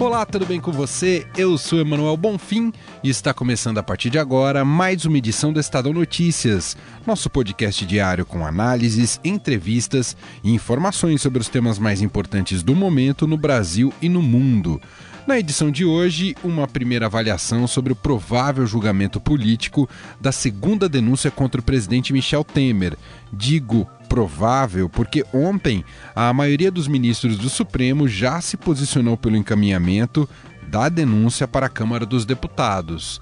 Olá, tudo bem com você? Eu sou Emanuel Bonfim e está começando a partir de agora mais uma edição do Estadão Notícias, nosso podcast diário com análises, entrevistas e informações sobre os temas mais importantes do momento no Brasil e no mundo. Na edição de hoje, uma primeira avaliação sobre o provável julgamento político da segunda denúncia contra o presidente Michel Temer. Digo provável porque ontem a maioria dos ministros do Supremo já se posicionou pelo encaminhamento da denúncia para a Câmara dos Deputados.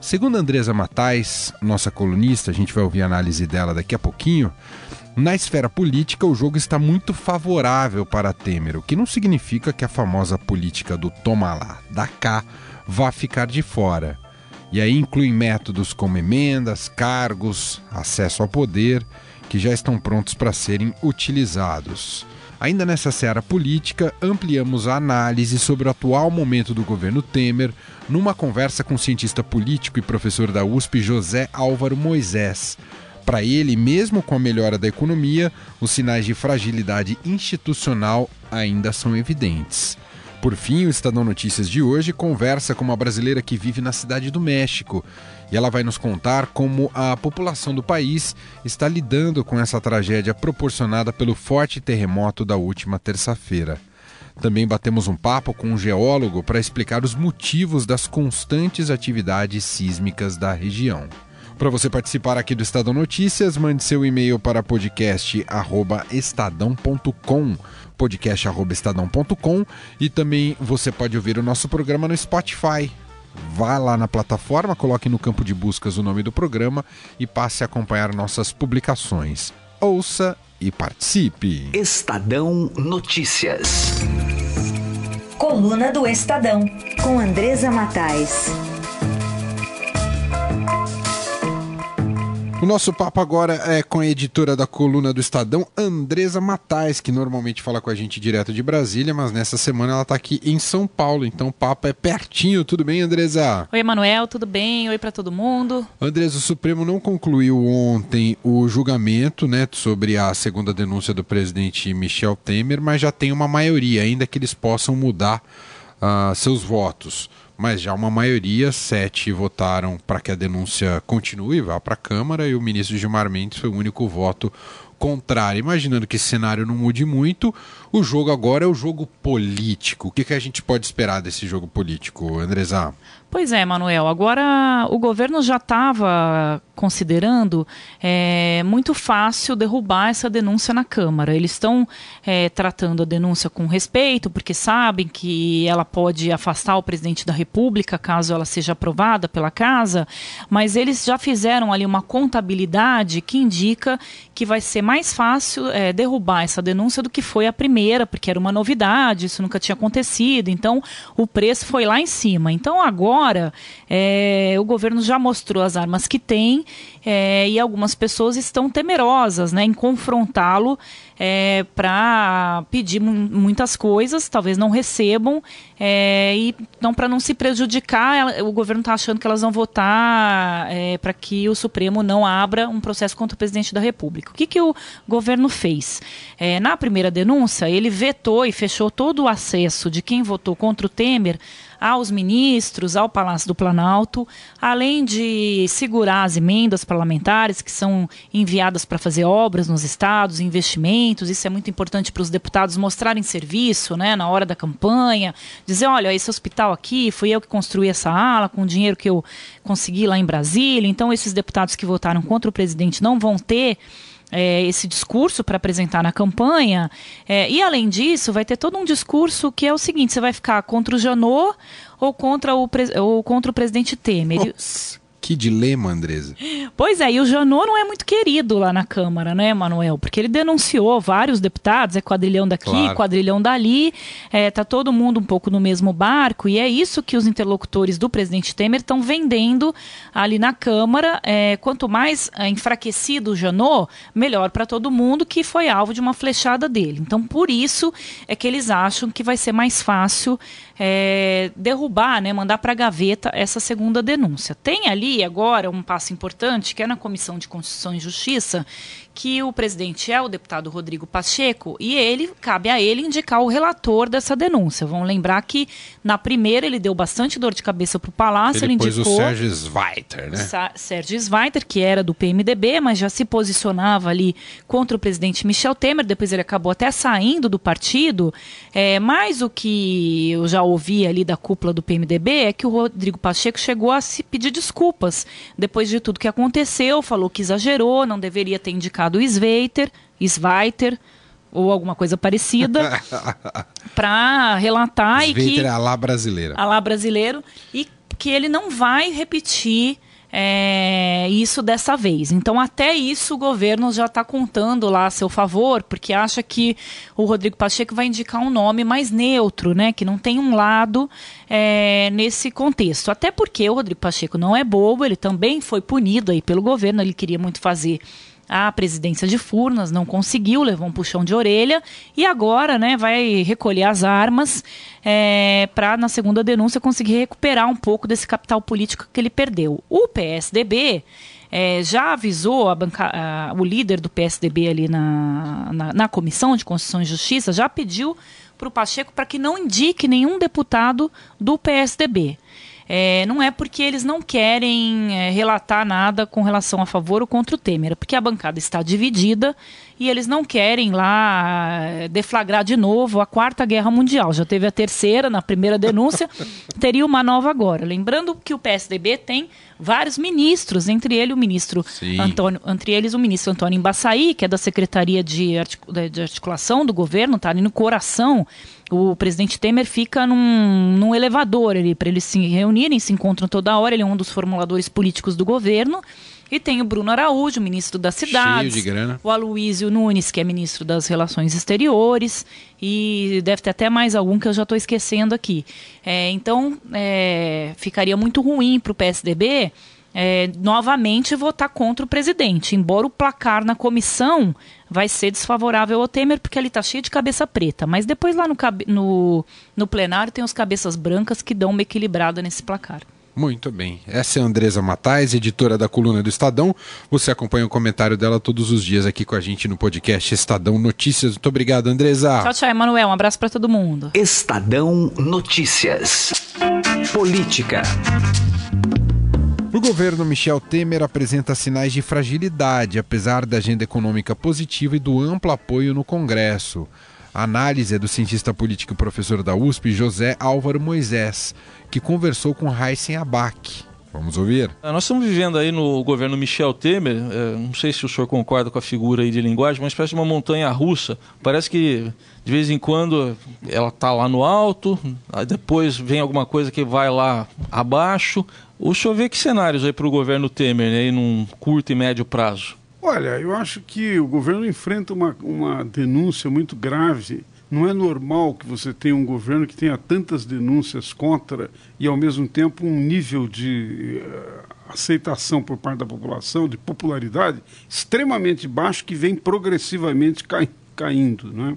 Segundo Andresa Matais, nossa colunista, a gente vai ouvir a análise dela daqui a pouquinho. Na esfera política, o jogo está muito favorável para Temer, o que não significa que a famosa política do toma lá, da cá, vá ficar de fora. E aí inclui métodos como emendas, cargos, acesso ao poder, que já estão prontos para serem utilizados. Ainda nessa seara política, ampliamos a análise sobre o atual momento do governo Temer numa conversa com o cientista político e professor da USP José Álvaro Moisés para ele, mesmo com a melhora da economia, os sinais de fragilidade institucional ainda são evidentes. Por fim, o Estadão Notícias de hoje conversa com uma brasileira que vive na cidade do México e ela vai nos contar como a população do país está lidando com essa tragédia proporcionada pelo forte terremoto da última terça-feira. Também batemos um papo com um geólogo para explicar os motivos das constantes atividades sísmicas da região. Para você participar aqui do Estadão Notícias, mande seu e-mail para podcast@estadão.com, podcast@estadão.com e também você pode ouvir o nosso programa no Spotify. Vá lá na plataforma, coloque no campo de buscas o nome do programa e passe a acompanhar nossas publicações. Ouça e participe. Estadão Notícias. Coluna do Estadão, com Andresa Matais. O nosso papo agora é com a editora da coluna do Estadão, Andresa Matais, que normalmente fala com a gente direto de Brasília, mas nessa semana ela está aqui em São Paulo, então o papo é pertinho. Tudo bem, Andresa? Oi, Emanuel, tudo bem? Oi para todo mundo. Andresa, o Supremo não concluiu ontem o julgamento né, sobre a segunda denúncia do presidente Michel Temer, mas já tem uma maioria, ainda que eles possam mudar uh, seus votos mas já uma maioria, sete votaram para que a denúncia continue, vá para a Câmara, e o ministro Gilmar Mendes foi o único voto contrário. Imaginando que esse cenário não mude muito, o jogo agora é o jogo político. O que, que a gente pode esperar desse jogo político, Andresa? Pois é, Manuel. Agora o governo já estava considerando é, muito fácil derrubar essa denúncia na Câmara. Eles estão é, tratando a denúncia com respeito, porque sabem que ela pode afastar o presidente da República caso ela seja aprovada pela Casa, mas eles já fizeram ali uma contabilidade que indica que vai ser mais fácil é, derrubar essa denúncia do que foi a primeira, porque era uma novidade, isso nunca tinha acontecido. Então o preço foi lá em cima. Então agora, é, o governo já mostrou as armas que tem é, e algumas pessoas estão temerosas né, em confrontá-lo é, para pedir muitas coisas, talvez não recebam, é, e então para não se prejudicar, ela, o governo está achando que elas vão votar é, para que o Supremo não abra um processo contra o presidente da República. O que, que o governo fez? É, na primeira denúncia, ele vetou e fechou todo o acesso de quem votou contra o Temer aos ministros, ao Palácio do Planalto, além de segurar as emendas parlamentares que são enviadas para fazer obras nos estados, investimentos. Isso é muito importante para os deputados mostrarem serviço né, na hora da campanha, dizer: olha, esse hospital aqui, fui eu que construí essa ala com o dinheiro que eu consegui lá em Brasília. Então, esses deputados que votaram contra o presidente não vão ter é, esse discurso para apresentar na campanha. É, e além disso, vai ter todo um discurso que é o seguinte: você vai ficar contra o Janot ou contra o, ou contra o presidente Temer. Que dilema, Andresa. Pois é, e o Janot não é muito querido lá na Câmara, né, Manuel? Porque ele denunciou vários deputados, é quadrilhão daqui, claro. quadrilhão dali, é, tá todo mundo um pouco no mesmo barco, e é isso que os interlocutores do presidente Temer estão vendendo ali na Câmara. É, quanto mais é, enfraquecido o Janot, melhor para todo mundo, que foi alvo de uma flechada dele. Então, por isso é que eles acham que vai ser mais fácil é, derrubar, né, mandar para a gaveta essa segunda denúncia. Tem ali agora um passo importante, que é na Comissão de Constituição e Justiça, que o presidente é o deputado Rodrigo Pacheco e ele cabe a ele indicar o relator dessa denúncia. Vamos lembrar que na primeira ele deu bastante dor de cabeça para o Palácio, ele, ele indicou o Sérgio Sveiter, né? Sa Sérgio Sveiter, que era do PMDB, mas já se posicionava ali contra o presidente Michel Temer. Depois ele acabou até saindo do partido. É, mais o que eu já ouvi ali da cúpula do PMDB é que o Rodrigo Pacheco chegou a se pedir desculpas depois de tudo que aconteceu, falou que exagerou, não deveria ter indicado chamado Sveiter, Sveiter ou alguma coisa parecida, para relatar Sveiter e que é a lá brasileira. A lá brasileiro e que ele não vai repetir é, isso dessa vez. Então, até isso o governo já está contando lá a seu favor, porque acha que o Rodrigo Pacheco vai indicar um nome mais neutro, né, que não tem um lado é, nesse contexto. Até porque o Rodrigo Pacheco não é bobo, ele também foi punido aí pelo governo, ele queria muito fazer a presidência de Furnas, não conseguiu, levou um puxão de orelha e agora né, vai recolher as armas é, para, na segunda denúncia, conseguir recuperar um pouco desse capital político que ele perdeu. O PSDB. É, já avisou a banca, a, o líder do PSDB ali na, na, na Comissão de Constituição e Justiça, já pediu para o Pacheco para que não indique nenhum deputado do PSDB é, não é porque eles não querem é, relatar nada com relação a favor ou contra o Temer, é porque a bancada está dividida e eles não querem lá é, deflagrar de novo a quarta guerra mundial. Já teve a terceira na primeira denúncia, teria uma nova agora. Lembrando que o PSDB tem vários ministros, entre ele o ministro Sim. Antônio, entre eles o ministro Antônio Embaçaí, que é da Secretaria de, Articulação do governo, está ali no coração o presidente Temer fica num, num elevador ali para eles se reunirem, se encontram toda hora. Ele é um dos formuladores políticos do governo. E tem o Bruno Araújo, ministro da Cidades. Cheio de grana. O Aloísio Nunes, que é ministro das Relações Exteriores. E deve ter até mais algum que eu já estou esquecendo aqui. É, então, é, ficaria muito ruim para o PSDB é, novamente votar contra o presidente. Embora o placar na comissão vai ser desfavorável ao Temer, porque ele está cheio de cabeça preta. Mas depois lá no, no, no plenário tem os cabeças brancas que dão uma equilibrada nesse placar. Muito bem. Essa é a Andresa Matais, editora da coluna do Estadão. Você acompanha o comentário dela todos os dias aqui com a gente no podcast Estadão Notícias. Muito obrigado, Andresa. Tchau, tchau, Emanuel. Um abraço para todo mundo. Estadão Notícias. Política. O governo Michel Temer apresenta sinais de fragilidade, apesar da agenda econômica positiva e do amplo apoio no Congresso. A análise é do cientista político e professor da USP, José Álvaro Moisés, que conversou com Heisen Abac. Vamos ouvir. É, nós estamos vivendo aí no governo Michel Temer, é, não sei se o senhor concorda com a figura aí de linguagem, mas parece uma montanha russa. Parece que de vez em quando ela está lá no alto, depois vem alguma coisa que vai lá abaixo. O senhor vê que cenários aí para o governo Temer, né, num curto e médio prazo? Olha, eu acho que o governo enfrenta uma, uma denúncia muito grave. Não é normal que você tenha um governo que tenha tantas denúncias contra e, ao mesmo tempo, um nível de uh, aceitação por parte da população, de popularidade, extremamente baixo que vem progressivamente cai, caindo. Né?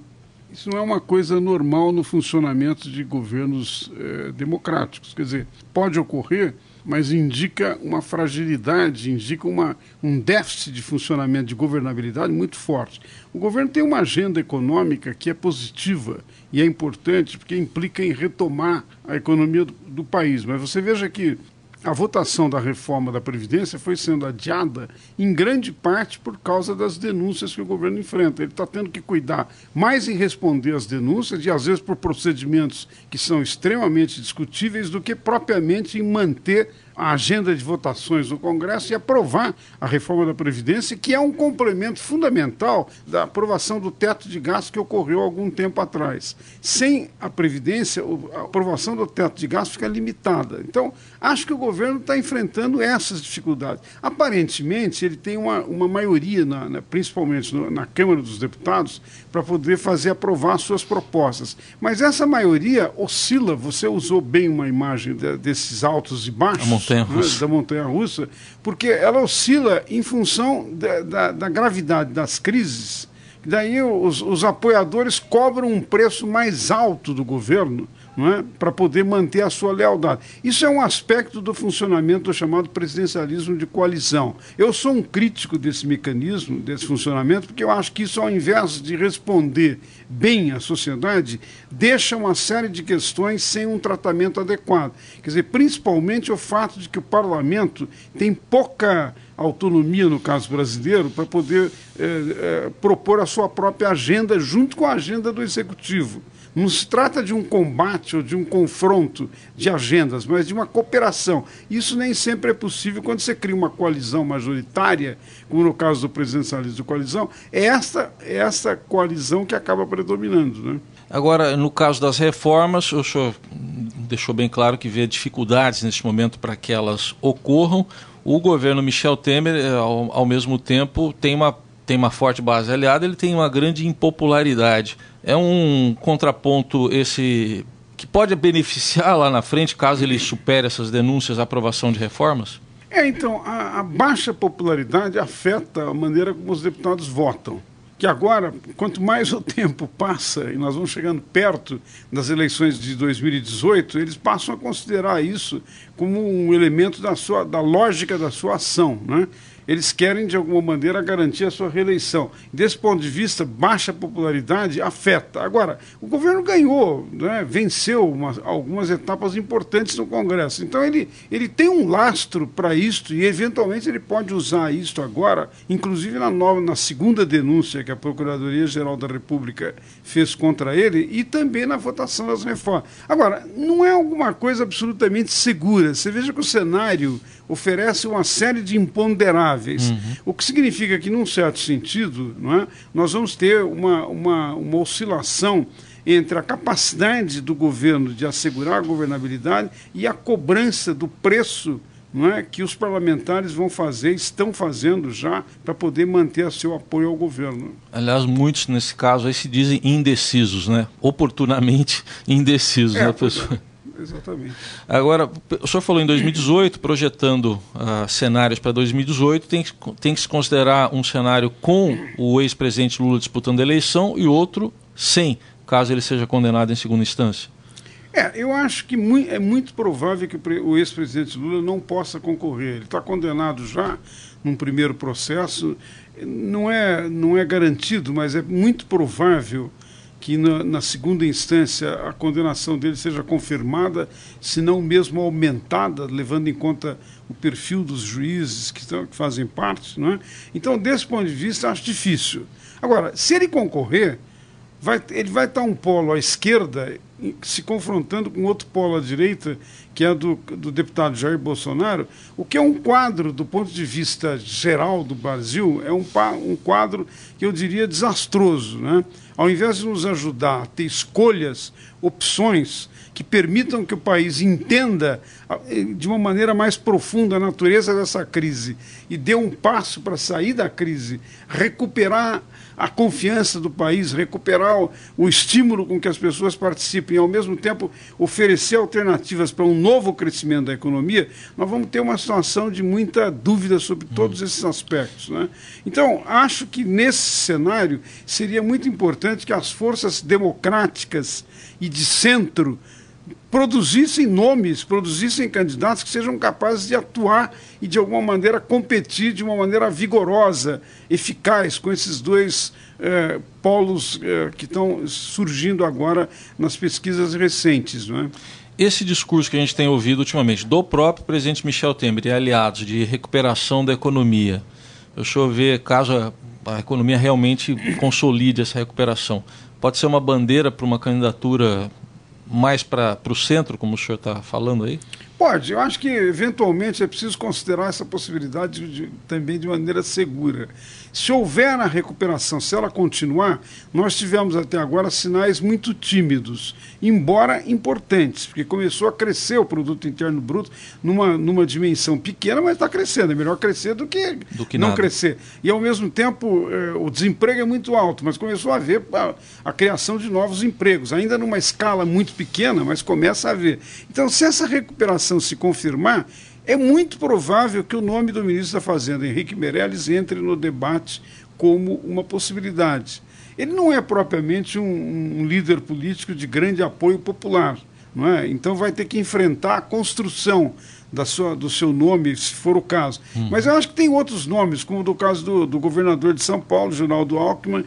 Isso não é uma coisa normal no funcionamento de governos uh, democráticos. Quer dizer, pode ocorrer mas indica uma fragilidade, indica uma, um déficit de funcionamento, de governabilidade muito forte. O governo tem uma agenda econômica que é positiva e é importante porque implica em retomar a economia do, do país. Mas você veja que a votação da reforma da Previdência foi sendo adiada em grande parte por causa das denúncias que o governo enfrenta. Ele está tendo que cuidar mais em responder às denúncias, e às vezes por procedimentos que são extremamente discutíveis, do que propriamente em manter a agenda de votações no Congresso e aprovar a reforma da Previdência, que é um complemento fundamental da aprovação do teto de gastos que ocorreu algum tempo atrás. Sem a Previdência, a aprovação do teto de gastos fica limitada. Então, acho que o governo está enfrentando essas dificuldades. Aparentemente, ele tem uma, uma maioria, na, na, principalmente no, na Câmara dos Deputados, para poder fazer aprovar suas propostas. Mas essa maioria oscila, você usou bem uma imagem de, desses altos e baixos montanha russa. Da montanha russa, porque ela oscila em função da, da, da gravidade das crises. Daí os, os apoiadores cobram um preço mais alto do governo é? para poder manter a sua lealdade. Isso é um aspecto do funcionamento do chamado presidencialismo de coalizão. Eu sou um crítico desse mecanismo, desse funcionamento, porque eu acho que isso, ao invés de responder bem à sociedade, deixa uma série de questões sem um tratamento adequado. Quer dizer, principalmente o fato de que o parlamento tem pouca autonomia, no caso brasileiro, para poder é, é, propor a sua própria agenda junto com a agenda do executivo. Não se trata de um combate ou de um confronto de agendas, mas de uma cooperação. Isso nem sempre é possível quando você cria uma coalizão majoritária, como no caso do presidencialismo de coalizão, é essa, é essa coalizão que acaba predominando. Né? Agora, no caso das reformas, o senhor deixou bem claro que vê dificuldades neste momento para que elas ocorram. O governo Michel Temer, eh, ao, ao mesmo tempo, tem uma tem uma forte base aliada, ele tem uma grande impopularidade. É um contraponto esse que pode beneficiar lá na frente, caso ele supere essas denúncias à aprovação de reformas? É, então, a, a baixa popularidade afeta a maneira como os deputados votam que agora, quanto mais o tempo passa e nós vamos chegando perto das eleições de 2018, eles passam a considerar isso como um elemento da, sua, da lógica da sua ação. Né? Eles querem, de alguma maneira, garantir a sua reeleição. Desse ponto de vista, baixa popularidade afeta. Agora, o governo ganhou, né, venceu uma, algumas etapas importantes no Congresso. Então, ele, ele tem um lastro para isto e, eventualmente, ele pode usar isto agora, inclusive na, nova, na segunda denúncia que a Procuradoria-Geral da República fez contra ele e também na votação das reformas. Agora, não é alguma coisa absolutamente segura. Você veja que o cenário oferece uma série de imponderáveis, uhum. o que significa que, num certo sentido, não é, nós vamos ter uma, uma, uma oscilação entre a capacidade do governo de assegurar a governabilidade e a cobrança do preço não é, que os parlamentares vão fazer, estão fazendo já, para poder manter seu apoio ao governo. Aliás, muitos nesse caso aí se dizem indecisos, né? oportunamente indecisos. É, né, pessoa? Exatamente. Agora, o senhor falou em 2018, projetando uh, cenários para 2018, tem que, tem que se considerar um cenário com o ex-presidente Lula disputando a eleição e outro sem, caso ele seja condenado em segunda instância. É, eu acho que é muito provável que o ex-presidente Lula não possa concorrer. Ele está condenado já num primeiro processo. Não é, não é garantido, mas é muito provável que na, na, segunda instância a condenação dele seja confirmada, se não mesmo aumentada, levando em conta o perfil dos juízes que, que fazem parte. Não é? Então, desse ponto de vista, acho difícil. Agora, se ele concorrer, vai, ele vai estar um polo à esquerda se confrontando com outro polo à direita, que é do, do deputado Jair Bolsonaro, o que é um quadro, do ponto de vista geral do Brasil, é um, um quadro que eu diria desastroso. Né? Ao invés de nos ajudar a ter escolhas, opções que permitam que o país entenda de uma maneira mais profunda a natureza dessa crise e dê um passo para sair da crise, recuperar a confiança do país, recuperar o, o estímulo com que as pessoas participem e, ao mesmo tempo, oferecer alternativas para um novo crescimento da economia, nós vamos ter uma situação de muita dúvida sobre todos esses aspectos. Né? Então, acho que nesse cenário seria muito importante que as forças democráticas e de centro produzissem nomes, produzissem candidatos que sejam capazes de atuar e, de alguma maneira, competir de uma maneira vigorosa, eficaz com esses dois eh, polos eh, que estão surgindo agora nas pesquisas recentes. Não é? Esse discurso que a gente tem ouvido ultimamente do próprio presidente Michel Temer e aliados de recuperação da economia, deixa eu ver caso a economia realmente consolide essa recuperação. Pode ser uma bandeira para uma candidatura mais para o centro, como o senhor está falando aí? Pode, eu acho que eventualmente é preciso considerar essa possibilidade de, também de maneira segura. Se houver a recuperação, se ela continuar, nós tivemos até agora sinais muito tímidos, embora importantes, porque começou a crescer o produto interno bruto numa, numa dimensão pequena, mas está crescendo. É melhor crescer do que, do que não nada. crescer. E ao mesmo tempo, eh, o desemprego é muito alto, mas começou a haver a, a criação de novos empregos, ainda numa escala muito pequena, mas começa a haver. Então, se essa recuperação se confirmar, é muito provável que o nome do ministro da Fazenda, Henrique Meirelles, entre no debate como uma possibilidade. Ele não é propriamente um, um líder político de grande apoio popular, não é? então vai ter que enfrentar a construção da sua, do seu nome, se for o caso. Hum. Mas eu acho que tem outros nomes, como do caso do, do governador de São Paulo, Geraldo Alckmin,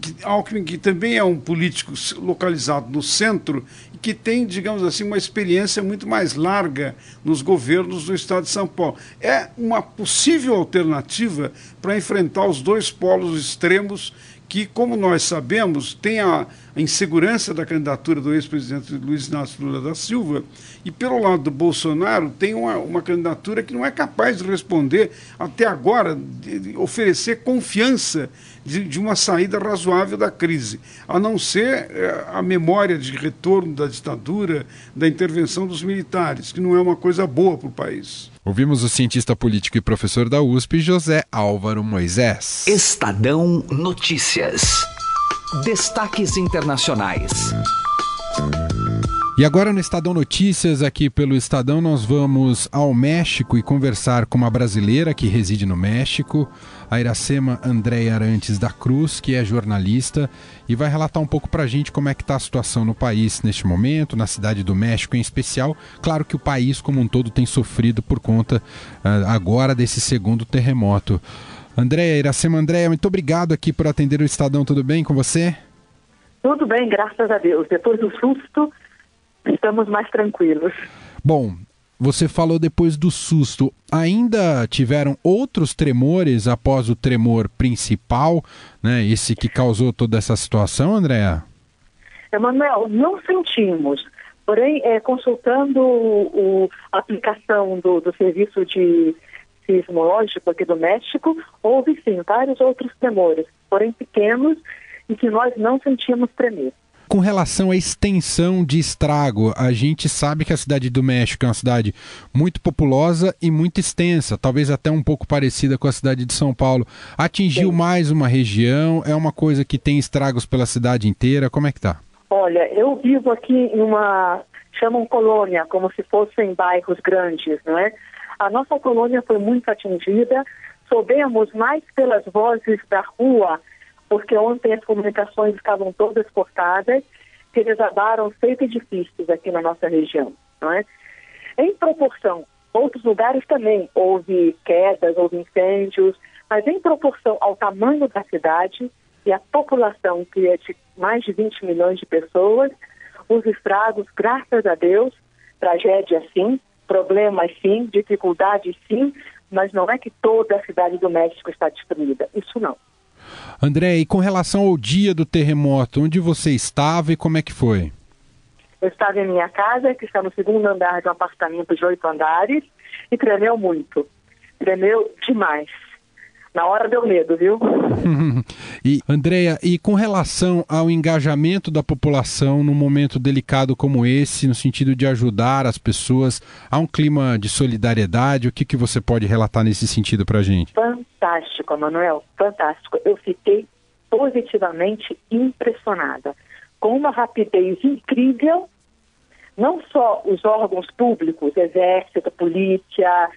que, Alckmin, que também é um político localizado no centro que tem, digamos assim, uma experiência muito mais larga nos governos do estado de São Paulo. É uma possível alternativa para enfrentar os dois polos extremos que, como nós sabemos, tem a, a insegurança da candidatura do ex-presidente Luiz Inácio Lula da Silva, e pelo lado do Bolsonaro tem uma, uma candidatura que não é capaz de responder, até agora, de, de oferecer confiança de, de, uma saída razoável da crise, a não ser eh, a memória de retorno da ditadura, da intervenção dos militares, que não é uma coisa boa para o país. Ouvimos o cientista político e professor da USP, José Álvaro Moisés. Estadão Notícias. Destaques internacionais. E agora no Estadão Notícias, aqui pelo Estadão, nós vamos ao México e conversar com uma brasileira que reside no México, a Iracema Andréia Arantes da Cruz, que é jornalista, e vai relatar um pouco para a gente como é que está a situação no país neste momento, na cidade do México em especial. Claro que o país como um todo tem sofrido por conta uh, agora desse segundo terremoto. Andréia, Iracema Andréia, muito obrigado aqui por atender o Estadão, tudo bem com você? Tudo bem, graças a Deus. Depois do susto, estamos mais tranquilos. Bom, você falou depois do susto. Ainda tiveram outros tremores após o tremor principal, né? Esse que causou toda essa situação, Andréa? Emanuel, não sentimos. Porém, é, consultando o, a aplicação do, do serviço de sismológico aqui do México, houve sim vários outros tremores, porém pequenos, e que nós não sentimos tremer. Com relação à extensão de estrago, a gente sabe que a cidade do México é uma cidade muito populosa e muito extensa, talvez até um pouco parecida com a cidade de São Paulo. Atingiu Sim. mais uma região? É uma coisa que tem estragos pela cidade inteira? Como é que tá? Olha, eu vivo aqui em uma chamam colônia, como se fossem bairros grandes, não é? A nossa colônia foi muito atingida. Soubemos mais pelas vozes da rua porque ontem as comunicações estavam todas cortadas, que desabaram seis edifícios aqui na nossa região. Não é? Em proporção, outros lugares também houve quedas, houve incêndios, mas em proporção ao tamanho da cidade e a população, que é de mais de 20 milhões de pessoas, os estragos, graças a Deus, tragédia sim, problemas sim, dificuldades sim, mas não é que toda a cidade do México está destruída. Isso não. André, e com relação ao dia do terremoto, onde você estava e como é que foi? Eu estava em minha casa, que está no segundo andar de um apartamento de oito andares, e tremeu muito. Tremeu demais. Na hora deu medo, viu? e, Andréia, e com relação ao engajamento da população num momento delicado como esse, no sentido de ajudar as pessoas, há um clima de solidariedade, o que, que você pode relatar nesse sentido para a gente? Fantástico, Manuel, fantástico. Eu fiquei positivamente impressionada com uma rapidez incrível, não só os órgãos públicos, exército, polícia,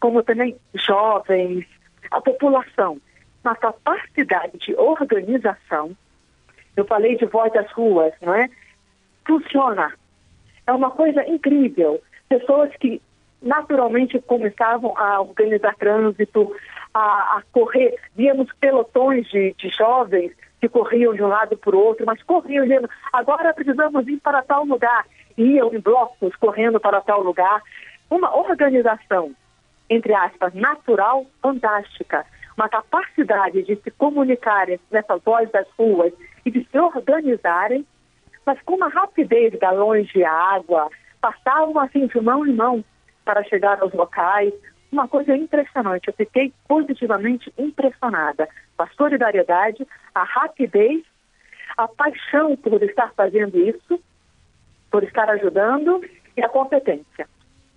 como também jovens, a população, na capacidade de organização, eu falei de voz das ruas, não é? Funciona. É uma coisa incrível. Pessoas que naturalmente começavam a organizar trânsito, a, a correr, víamos pelotões de, de jovens que corriam de um lado para o outro, mas corriam dizendo, agora precisamos ir para tal lugar. Iam em blocos correndo para tal lugar. Uma organização entre aspas, natural, fantástica. Uma capacidade de se comunicarem nessa voz das ruas e de se organizarem, mas com uma rapidez, galões de água, passavam assim de mão em mão, para chegar aos locais. Uma coisa impressionante, eu fiquei positivamente impressionada com a solidariedade, a rapidez, a paixão por estar fazendo isso, por estar ajudando e a competência.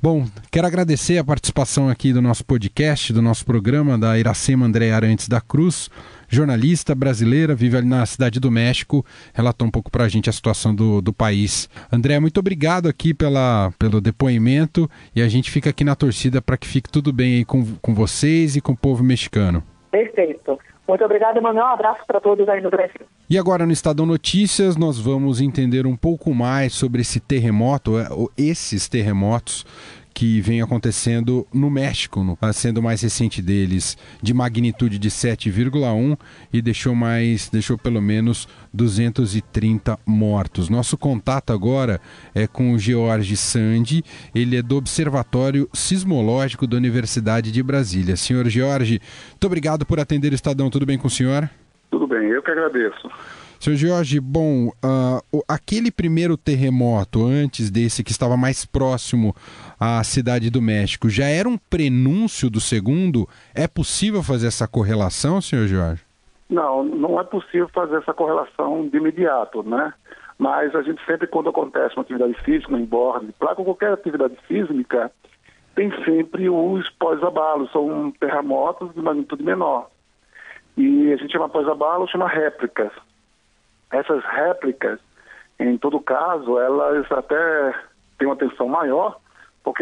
Bom, quero agradecer a participação aqui do nosso podcast, do nosso programa, da Iracema André Arantes da Cruz, jornalista brasileira, vive ali na cidade do México, relatou um pouco para a gente a situação do, do país. André, muito obrigado aqui pela, pelo depoimento e a gente fica aqui na torcida para que fique tudo bem aí com, com vocês e com o povo mexicano. Perfeito. Muito obrigada, Manuel. Um abraço para todos aí no Brasil. E agora no Estadão Notícias nós vamos entender um pouco mais sobre esse terremoto, é, esses terremotos que vem acontecendo no México, no, sendo o mais recente deles de magnitude de 7,1 e deixou mais, deixou pelo menos 230 mortos. Nosso contato agora é com o George Sandi, ele é do Observatório Sismológico da Universidade de Brasília. Senhor George, muito obrigado por atender o Estadão. Tudo bem com o senhor? Tudo bem, eu que agradeço. Senhor Jorge, bom, uh, aquele primeiro terremoto, antes desse que estava mais próximo à cidade do México, já era um prenúncio do segundo? É possível fazer essa correlação, senhor Jorge? Não, não é possível fazer essa correlação de imediato, né? Mas a gente sempre, quando acontece uma atividade física, em borda de placa, qualquer atividade sísmica, tem sempre os pós-abalos, são terremotos de magnitude menor. E a gente chama pós-abalo, chama réplicas. Essas réplicas, em todo caso, elas até têm uma tensão maior,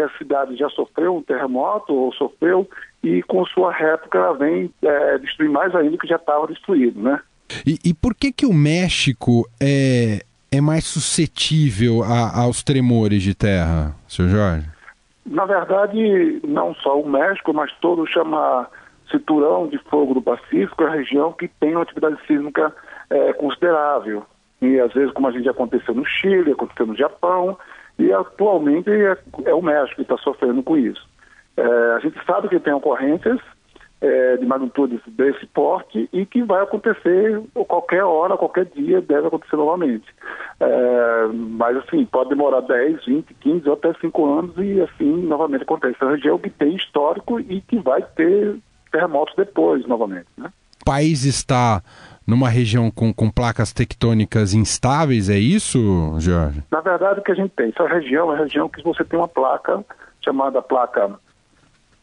a cidade já sofreu um terremoto, ou sofreu, e com sua réplica ela vem é, destruir mais ainda do que já estava destruído, né? E, e, por que que o México é, é mais suscetível a, aos tremores de terra, senhor Jorge? Na verdade, não só o México, mas todo chama cinturão de fogo do Pacífico, é a região que tem uma atividade sísmica é, considerável. E às vezes, como a gente aconteceu no Chile, aconteceu no Japão, e atualmente é, é o México que está sofrendo com isso. É, a gente sabe que tem ocorrências é, de magnitude desse porte e que vai acontecer qualquer hora, qualquer dia, deve acontecer novamente. É, mas assim, pode demorar 10, 20, 15 ou até 5 anos e assim novamente acontece. É uma região que tem histórico e que vai ter terremotos depois, novamente. Né? O país está numa região com, com placas tectônicas instáveis, é isso, Jorge? Na verdade, o que a gente tem, essa região é a região que você tem uma placa chamada placa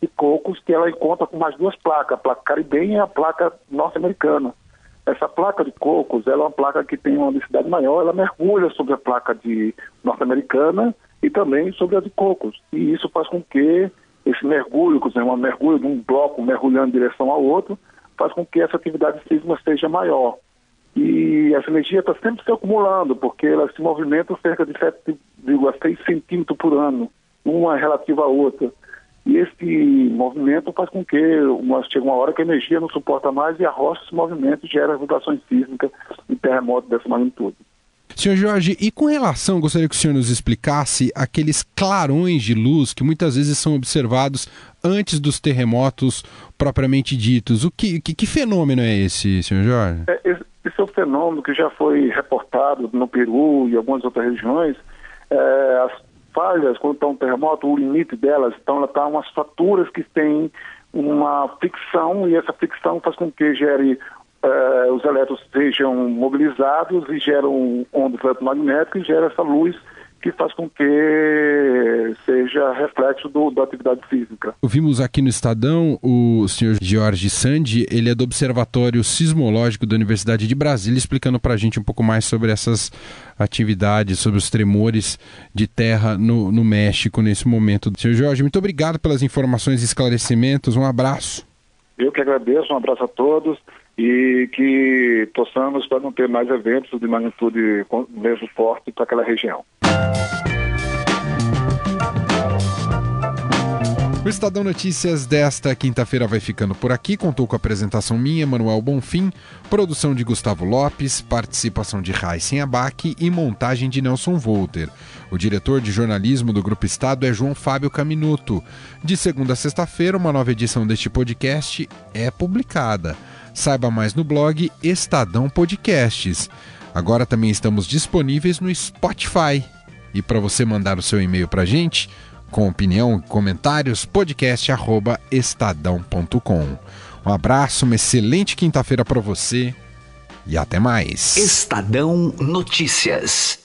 de cocos, que ela encontra com mais duas placas, a placa caribenha e a placa norte-americana. Essa placa de cocos, ela é uma placa que tem uma densidade maior, ela mergulha sobre a placa de norte-americana e também sobre a de cocos. E isso faz com que esse mergulho, quer dizer, um mergulho de um bloco mergulhando em direção ao outro, faz com que essa atividade sísmica seja maior. E essa energia está sempre se acumulando, porque ela se movimenta cerca de 7,6 centímetros por ano, uma relativa à outra. E esse movimento faz com que uma, chega uma hora que a energia não suporta mais e a rocha se movimenta e gera vibrações sísmicas e terremotos dessa magnitude. Senhor Jorge, e com relação, gostaria que o senhor nos explicasse aqueles clarões de luz que muitas vezes são observados antes dos terremotos propriamente ditos. O que, que, que fenômeno é esse, senhor Jorge? É, esse, é um fenômeno que já foi reportado no Peru e algumas outras regiões. É, as falhas, quando está um terremoto, o limite delas, então ela está umas faturas que têm uma fricção e essa fricção faz com que gere uh, os elétrons sejam mobilizados e geram ondas eletromagnéticas e gera essa luz que faz com que seja reflexo do, da atividade física. Vimos aqui no Estadão o senhor Jorge Sandi, ele é do Observatório Sismológico da Universidade de Brasília, explicando para a gente um pouco mais sobre essas atividades, sobre os tremores de terra no, no México nesse momento. Senhor Jorge, muito obrigado pelas informações e esclarecimentos, um abraço. Eu que agradeço, um abraço a todos e que possamos para não ter mais eventos de magnitude mesmo forte para aquela região. O Estadão Notícias desta quinta-feira vai ficando por aqui. Contou com a apresentação minha, Manuel Bonfim, produção de Gustavo Lopes, participação de Raíssen Abac e montagem de Nelson Volter. O diretor de jornalismo do Grupo Estado é João Fábio Caminuto. De segunda a sexta-feira, uma nova edição deste podcast é publicada. Saiba mais no blog Estadão Podcasts. Agora também estamos disponíveis no Spotify. E para você mandar o seu e-mail para a gente, com opinião e comentários, podcast@estadão.com. Um abraço, uma excelente quinta-feira para você e até mais. Estadão Notícias.